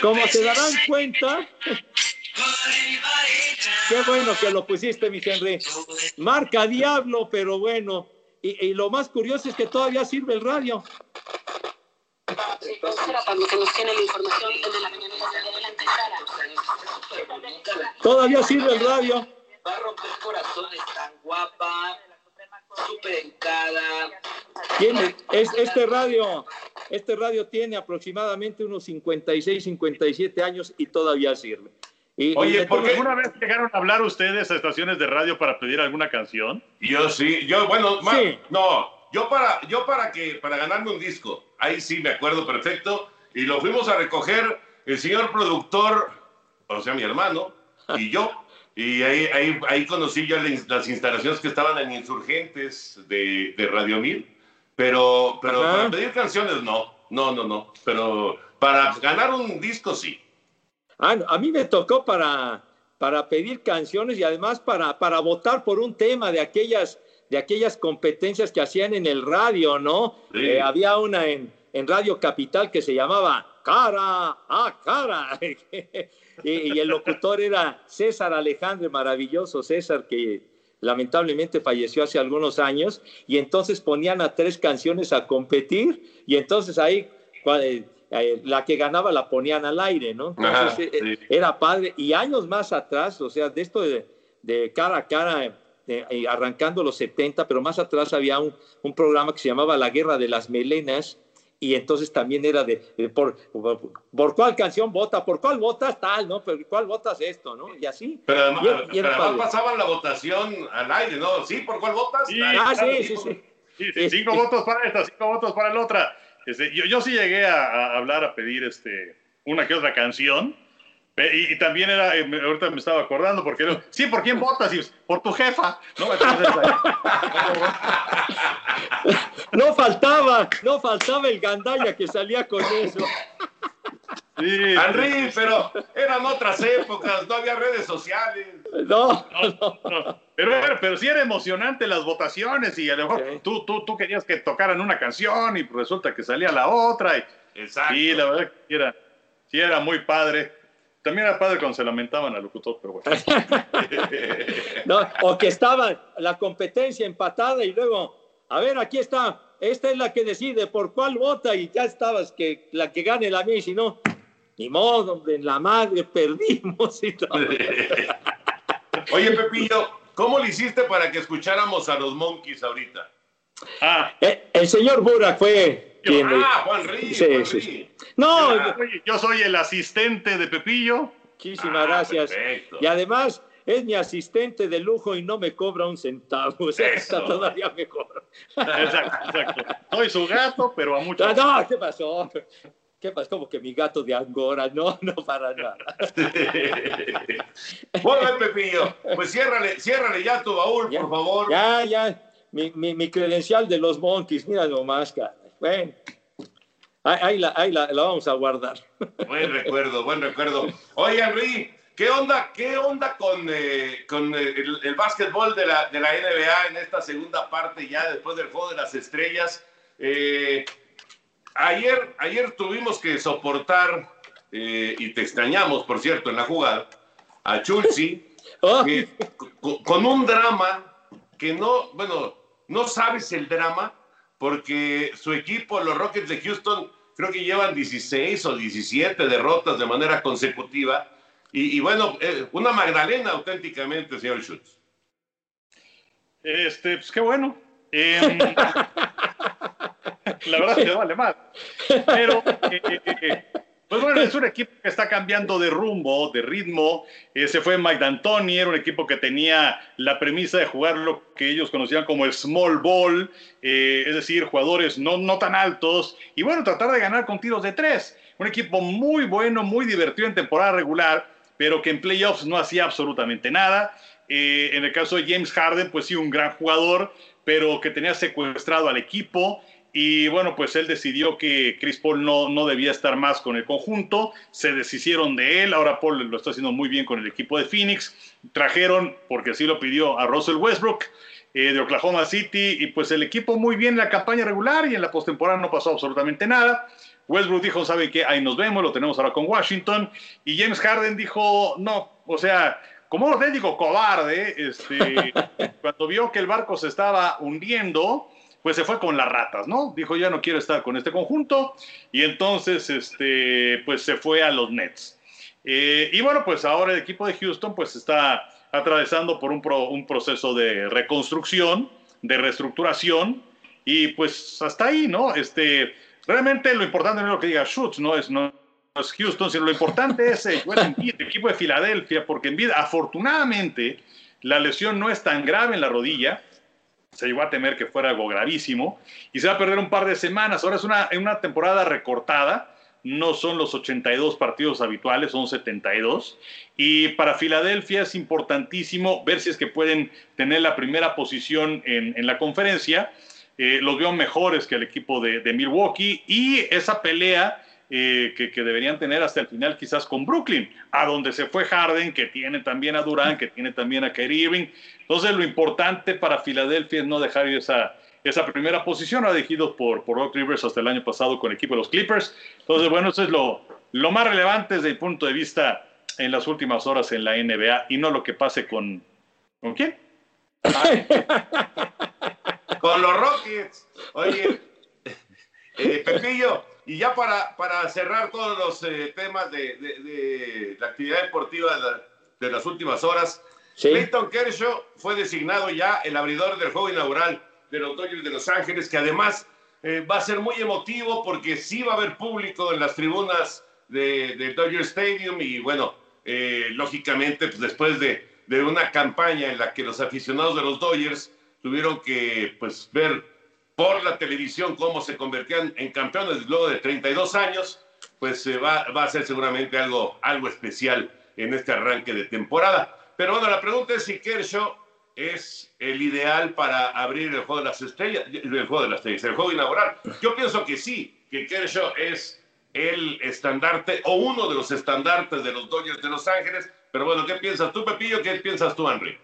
Como se darán cuenta, qué bueno que lo pusiste, mi Henry. Marca Diablo, pero bueno. Y, y lo más curioso es que todavía sirve el radio. Cuando que nos tiene la información de la mañana de adelante, Todavía sirve el radio. Va a romper corazones tan guapa, súper. Tiene, es, este radio, este radio tiene aproximadamente unos 56, 57 años y todavía sirve. Y, Oye, ¿por tengo- alguna vez llegaron a hablar ustedes a estaciones de radio para pedir alguna canción? Yo sí, yo, bueno, no, yo para, yo para que, para ganarme un disco, ahí sí me acuerdo perfecto, y lo fuimos a recoger el señor productor, o sea, mi hermano, y yo, y ahí, ahí, ahí conocí yo las instalaciones que estaban en Insurgentes de, de Radio Mil, pero, pero Ajá. para pedir canciones no, no, no, no, pero para ganar un disco sí. Ah, a mí me tocó para, para pedir canciones y además para, para votar por un tema de aquellas, de aquellas competencias que hacían en el radio, ¿no? Sí. Eh, había una en, en Radio Capital que se llamaba Cara a Cara. y, y el locutor era César Alejandro, maravilloso César, que lamentablemente falleció hace algunos años, y entonces ponían a tres canciones a competir, y entonces ahí eh, eh, la que ganaba la ponían al aire, ¿no? Entonces Ajá, sí. era padre, y años más atrás, o sea, de esto de, de cara a cara, eh, eh, arrancando los 70, pero más atrás había un, un programa que se llamaba La Guerra de las Melenas, y entonces también era de, de por, por, por cuál canción vota, por cuál votas tal, ¿no? Por cuál votas esto, ¿no? Y así. Pero además, Y era- y era pero además pasaban la votación al aire, ¿no? ¿Sí? ¿Por cuál votas? Sí, Ah, claro, sí, sí, sí. Sí, sí, cinco votos para esta, cinco votos para la otra. Este, yo, yo sí llegué a, a hablar, a pedir este, una que otra canción. Y, y también era, eh, ahorita me estaba acordando, porque era, sí, ¿por quién votas? Y, por tu jefa. ¿no? No faltaba, no faltaba el gandalla que salía con eso. sí, Henry, pero eran otras épocas, no había redes sociales. No, no, no. Pero, pero sí era emocionante las votaciones y a lo mejor tú, tú, tú querías que tocaran una canción y resulta que salía la otra. Y, Exacto. Sí, la verdad que sí era, sí era muy padre. También era padre cuando se lamentaban al locutor, pero bueno. No, o que estaba la competencia empatada y luego, a ver, aquí está, esta es la que decide por cuál vota y ya estabas que la que gane la mía y si no, ni modo, hombre, en la madre perdimos y todo. Oye, Pepillo, ¿cómo le hiciste para que escucháramos a los Monkeys ahorita? Ah, eh, el señor Burak fue quien. Ah, Juan Rí, Sí, Juan sí, Rí. sí. No, Ah, yo soy el asistente de Pepillo. muchísimas Ah, gracias. perfecto. Y además es mi asistente de lujo y no me cobra un centavo. O sea, Eso. está todavía mejor. Exacto, exacto. Soy su gato, pero a mucho. Ah, No, ¿qué pasó? ¿Qué pasó? Como que mi gato de Angora. No, no para nada. Muy bien, Pepillo. Pues ciérrale, ciérrale ya tu baúl, Ya, por favor. Ya, ya. Mi, mi, mi credencial de los Monkeys, mira nomás, cara. Bueno, ahí, la, ahí la, la vamos a guardar. Buen recuerdo, buen recuerdo. Oye, Henry, ¿qué onda, qué onda con, eh, con eh, el, el básquetbol de la, de la NBA en esta segunda parte ya después del juego de las estrellas? Eh, ayer, ayer tuvimos que soportar, eh, y te extrañamos, por cierto, en la jugada, a Chulsi, Oh, con, con un drama que no, bueno, no sabes el drama, porque su equipo, los Rockets de Houston, creo que llevan 16 o 17 derrotas de manera consecutiva. Y, y bueno, eh, una Magdalena auténticamente, señor Schutz. Este, pues qué bueno. Em, la verdad que vale más. Pero, eh, eh, eh, pues bueno, es un equipo que está cambiando de rumbo, de ritmo. Eh, se fue Mike D'Antoni, era un equipo que tenía la premisa de jugar lo que ellos conocían como el small ball, eh, es decir, jugadores no, no tan altos. Y bueno, tratar de ganar con tiros de tres. Un equipo muy bueno, muy divertido en temporada regular, pero que en playoffs no hacía absolutamente nada. Eh, en el caso de James Harden, pues sí, un gran jugador, pero que tenía secuestrado al equipo. Y bueno, pues él decidió que Chris Paul no, no debía estar más con el conjunto. Se deshicieron de él. Ahora Paul lo está haciendo muy bien con el equipo de Phoenix. Trajeron, porque así lo pidió, a Russell Westbrook eh, de Oklahoma City. Y pues el equipo muy bien en la campaña regular y en la postemporada no pasó absolutamente nada. Westbrook dijo, ¿sabe qué? Ahí nos vemos, lo tenemos ahora con Washington. Y James Harden dijo, no, o sea, como auténtico cobarde, este, cuando vio que el barco se estaba hundiendo, pues se fue con las ratas, ¿no? Dijo, ya no quiero estar con este conjunto. Y entonces, este, pues se fue a los Nets. Eh, y bueno, pues ahora el equipo de Houston pues está atravesando por un, pro- un proceso de reconstrucción, de reestructuración, y pues hasta ahí, ¿no? Este, realmente lo importante no es lo que diga Schutz, no es, no es Houston, sino lo importante es el equipo de Filadelfia, porque Embiid, afortunadamente, la lesión no es tan grave en la rodilla, se llegó a temer que fuera algo gravísimo, y se va a perder un par de semanas. Ahora es una, una temporada recortada, no son los 82 partidos habituales, son 72. Y para Filadelfia es importantísimo ver si es que pueden tener la primera posición en, en la conferencia. Eh, los veo mejores que el equipo de, de Milwaukee y esa pelea eh, que, que deberían tener hasta el final quizás con Brooklyn, a donde se fue Harden, que tiene también a Durant, que tiene también a Kyrie Irving. Entonces lo importante para Filadelfia es no dejar esa, esa primera posición, ha por, por Rock Rivers hasta el año pasado con el equipo de los Clippers. Entonces, bueno, eso es lo, lo más relevante desde el punto de vista en las últimas horas en la NBA y no lo que pase con... ¿Con quién? Con los Rockets. Oye, eh, Pepillo, y ya para, para cerrar todos los eh, temas de, de- de la actividad deportiva de, la- de las últimas horas, Clayton Kershaw fue designado ya el abridor del juego inaugural de los Dodgers de Los Ángeles, que además eh, va a ser muy emotivo porque sí va a haber público en las tribunas de, de Dodger Stadium y bueno, eh, lógicamente pues después de, de una campaña en la que los aficionados de los Dodgers tuvieron que pues ver por la televisión cómo se convertían en campeones luego de 32 años, pues eh, va, va a ser seguramente algo, algo especial en este arranque de temporada. Pero bueno, la pregunta es si Kershaw es el ideal para abrir el juego de las estrellas, el juego de las estrellas, el juego inaugural. Yo pienso que sí, que Kershaw es el estandarte o uno de los estandartes de los Dodgers de Los Ángeles. Pero bueno, ¿qué piensas tú, Pepillo? ¿Qué piensas tú, Henry?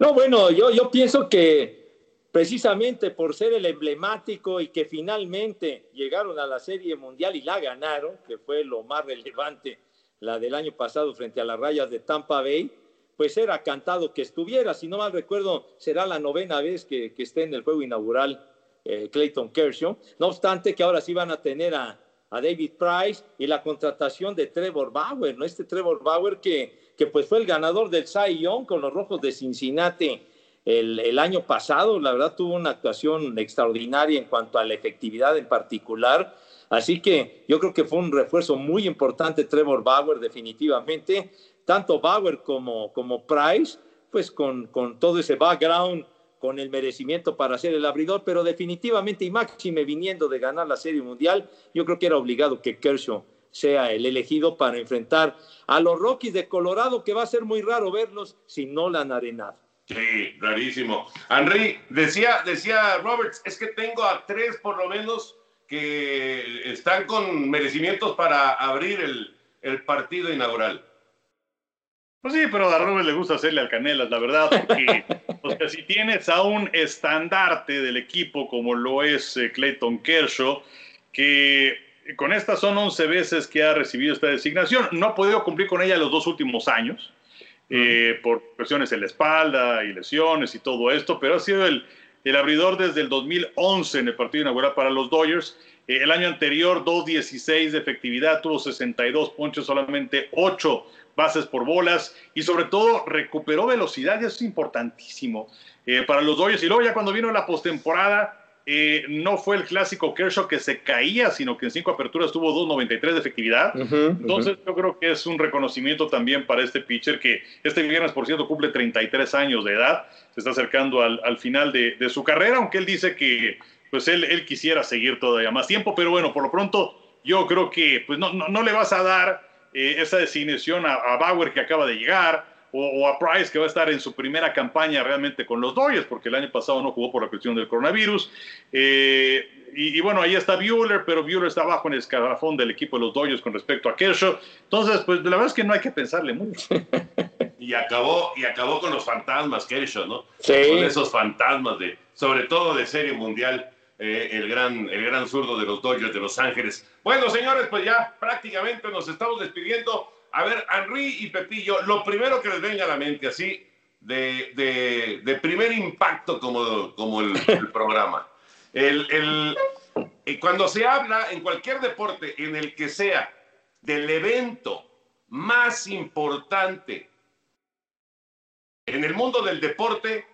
No, bueno, yo, yo pienso que precisamente por ser el emblemático y que finalmente llegaron a la Serie Mundial y la ganaron, que fue lo más relevante, la del año pasado frente a las rayas de Tampa Bay, pues era cantado que estuviera. Si no mal recuerdo, será la novena vez que, que esté en el juego inaugural eh, Clayton Kershaw. No obstante que ahora sí van a tener a, a David Price y la contratación de Trevor Bauer, ¿no? Este Trevor Bauer que, que pues fue el ganador del Cy Young con los Rojos de Cincinnati el, el, año pasado. La verdad tuvo una actuación extraordinaria en cuanto a la efectividad en particular. Así que yo creo que fue un refuerzo muy importante Trevor Bauer definitivamente. Tanto Bauer como, como Price, pues con, con todo ese background con el merecimiento para ser el abridor, pero definitivamente y máxime viniendo de ganar la Serie Mundial, yo creo que era obligado que Kershaw sea el elegido para enfrentar a los Rockies de Colorado, que va a ser muy raro verlos si no la han arenado. Sí, rarísimo. Henry, decía, decía Roberts, es que tengo a tres por lo menos que están con merecimientos para abrir el, el partido inaugural. Pues sí, pero a Robert le gusta hacerle al Canelas, la verdad, porque o sea, si tienes a un estandarte del equipo como lo es eh, Clayton Kershaw, que con estas son 11 veces que ha recibido esta designación, no ha podido cumplir con ella los dos últimos años, eh, por cuestiones en la espalda y lesiones y todo esto, pero ha sido el, el abridor desde el 2011 en el partido inaugural para los Dodgers. Eh, el año anterior, 2.16 de efectividad, tuvo 62 ponches, solamente 8 bases por bolas y sobre todo recuperó velocidad y eso es importantísimo eh, para los Dodgers. Y luego ya cuando vino la postemporada, eh, no fue el clásico Kershaw que se caía, sino que en cinco aperturas tuvo 2.93 de efectividad. Uh -huh, Entonces uh -huh. yo creo que es un reconocimiento también para este pitcher que este viernes, por cierto, cumple 33 años de edad, se está acercando al, al final de, de, su carrera, aunque él dice que pues él, él, quisiera seguir todavía más tiempo, pero bueno, por lo pronto yo creo que pues no, no, no le vas a dar eh, esa designación a, a, Bauer que acaba de llegar o, o, a Price que va a estar en su primera campaña realmente con los Dodgers, porque el año pasado no jugó por la cuestión del coronavirus. Eh, y, y, bueno, ahí está Bueller, pero Bueller está abajo en el escalafón del equipo de los Dodgers con respecto a Kershaw. Entonces, pues la verdad es que no hay que pensarle mucho. y acabó, y acabó con los fantasmas Kershaw, ¿no? Sí. Con esos fantasmas de, sobre todo de serie mundial. Eh, el, gran, el gran zurdo de los Dodgers de Los Ángeles. Bueno, señores, pues ya prácticamente nos estamos despidiendo. A ver, Henry y Pepillo, lo primero que les venga a la mente, así, de, de, primer impacto como, como el, el programa. El, el, y cuando se habla en cualquier deporte, en el que sea, del evento más importante en el mundo del deporte,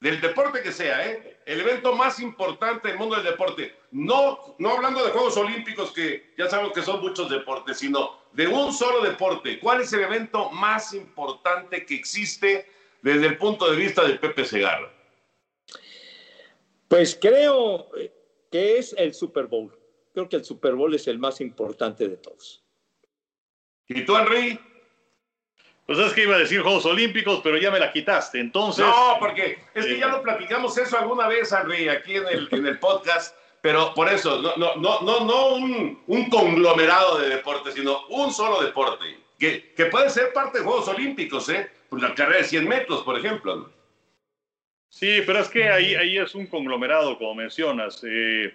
del deporte que sea, ¿eh? el evento más importante del mundo del deporte. No, no hablando de Juegos Olímpicos, que ya sabemos que son muchos deportes, sino de un solo deporte. ¿Cuál es el evento más importante que existe desde el punto de vista de Pepe Segarra? Pues creo que es el Super Bowl. Creo que el Super Bowl es el más importante de todos. ¿Y tú, Henry? Pues es que iba a decir Juegos Olímpicos, pero ya me la quitaste. Entonces. No, porque es que ya lo platicamos eso alguna vez, Henry, aquí en el, en el podcast. Pero por eso, no, no, no, no, no un, un conglomerado de deportes, sino un solo deporte. Que, que puede ser parte de Juegos Olímpicos, ¿eh? Pues la carrera de 100 metros, por ejemplo. ¿no? Sí, pero es que ahí, ahí es un conglomerado, como mencionas. Eh,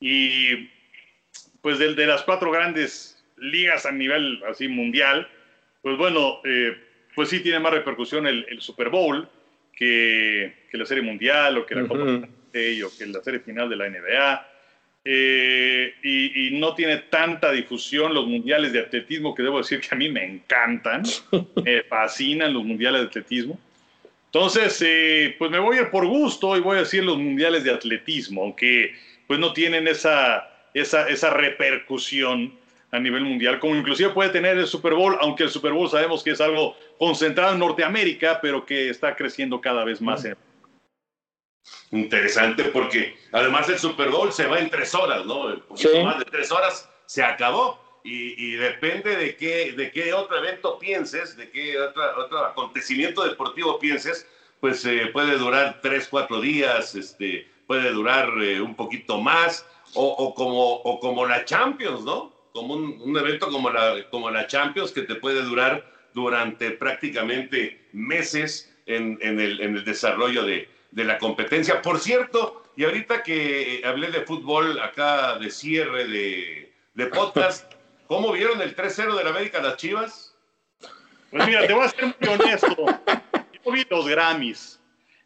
y pues de, de, las cuatro grandes ligas a nivel así mundial, pues bueno, eh, pues sí tiene más repercusión el, el Super Bowl que, que, la Serie Mundial o que la uh -huh. Copa o que la Serie Final de la NBA. Eh, y, y, no tiene tanta difusión los mundiales de atletismo que debo decir que a mí me encantan, me fascinan los mundiales de atletismo. Entonces, eh, pues me voy a ir por gusto y voy a decir los mundiales de atletismo, aunque pues no tienen esa, esa, esa repercusión a nivel mundial, como inclusive puede tener el Super Bowl, aunque el Super Bowl sabemos que es algo concentrado en Norteamérica, pero que está creciendo cada vez más. En... Interesante, porque además el Super Bowl se va en tres horas, ¿no? Un poquito sí. más de tres horas se acabó. Y, y, depende de qué, de qué otro evento pienses, de qué otra, otro acontecimiento deportivo pienses, pues eh, puede durar tres, cuatro días, este, puede durar eh, un poquito más, o, o, como, o como la Champions, ¿no? Como un, un, evento como la, como la Champions que te puede durar durante prácticamente meses en, en, el, en el, desarrollo de, de, la competencia. Por cierto, y ahorita que eh, hablé de fútbol acá de cierre de, de podcast, ¿Cómo vieron el 3-0 de la América las Chivas? Pues mira, te voy a ser muy honesto. Yo vi los Grammys.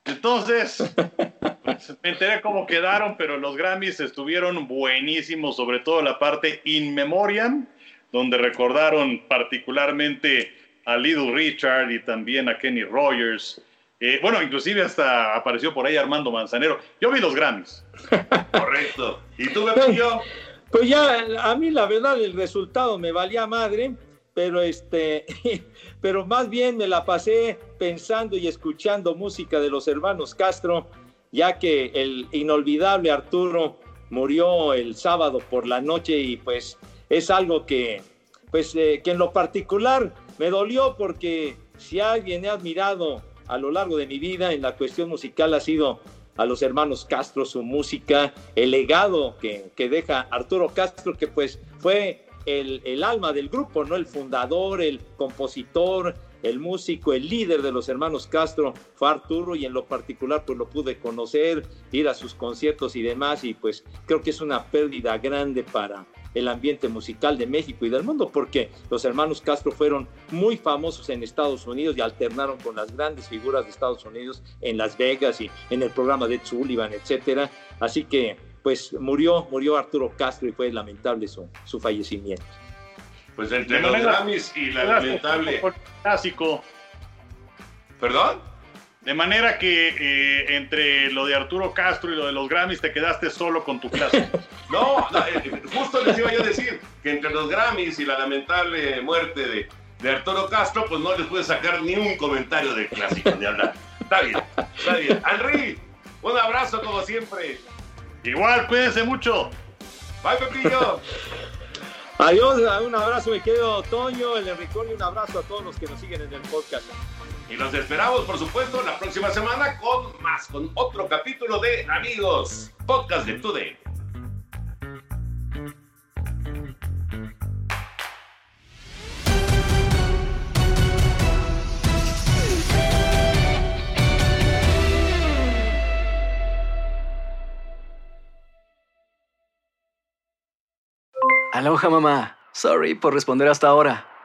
Entonces, me enteré cómo quedaron, pero los Grammys estuvieron buenísimos, sobre todo la parte In Memoriam, donde recordaron particularmente a Little Richard y también a Kenny Rogers. Eh, bueno, inclusive hasta apareció por ahí Armando Manzanero. Yo vi los Grammys. Correcto. ¿Y tú, Pepillo? Pues ya, a mí la verdad el resultado me valía madre, pero este, pero más bien me la pasé pensando y escuchando música de los hermanos Castro, ya que el inolvidable Arturo murió el sábado por la noche y pues es algo que, pues, eh, que en lo particular me dolió porque si alguien he admirado a lo largo de mi vida en la cuestión musical ha sido a los hermanos Castro, su música, el legado que, que deja Arturo Castro, que pues fue el, el, alma del grupo, ¿no? El fundador, el compositor, el músico, el líder de los hermanos Castro fue Arturo y en lo particular pues lo pude conocer, ir a sus conciertos y demás y pues creo que es una pérdida grande para el ambiente musical de México y del mundo porque los hermanos Castro fueron muy famosos en Estados Unidos y alternaron con las grandes figuras de Estados Unidos en Las Vegas y en el programa de Sullivan, etcétera. Así que pues murió, murió Arturo Castro y fue lamentable su, su fallecimiento. Pues entre los Grammys y la lamentable. Clásico. ¿Perdón? De manera que eh, entre lo de Arturo Castro y lo de los Grammys te quedaste solo con tu clásico. no, no eh, justo les iba yo a decir que entre los Grammys y la lamentable muerte de, de Arturo Castro, pues no les pude sacar ni un comentario de clásico de hablar. Está bien, está bien. Henry, un abrazo como siempre. Igual, cuídense mucho. Bye, Pepillo. Adiós, un abrazo, mi querido Toño, el Enricón y un abrazo a todos los que nos siguen en el podcast. Y los esperamos, por supuesto, la próxima semana con más, con otro capítulo de Amigos, podcast de Today. Aloha mamá. Sorry por responder hasta ahora.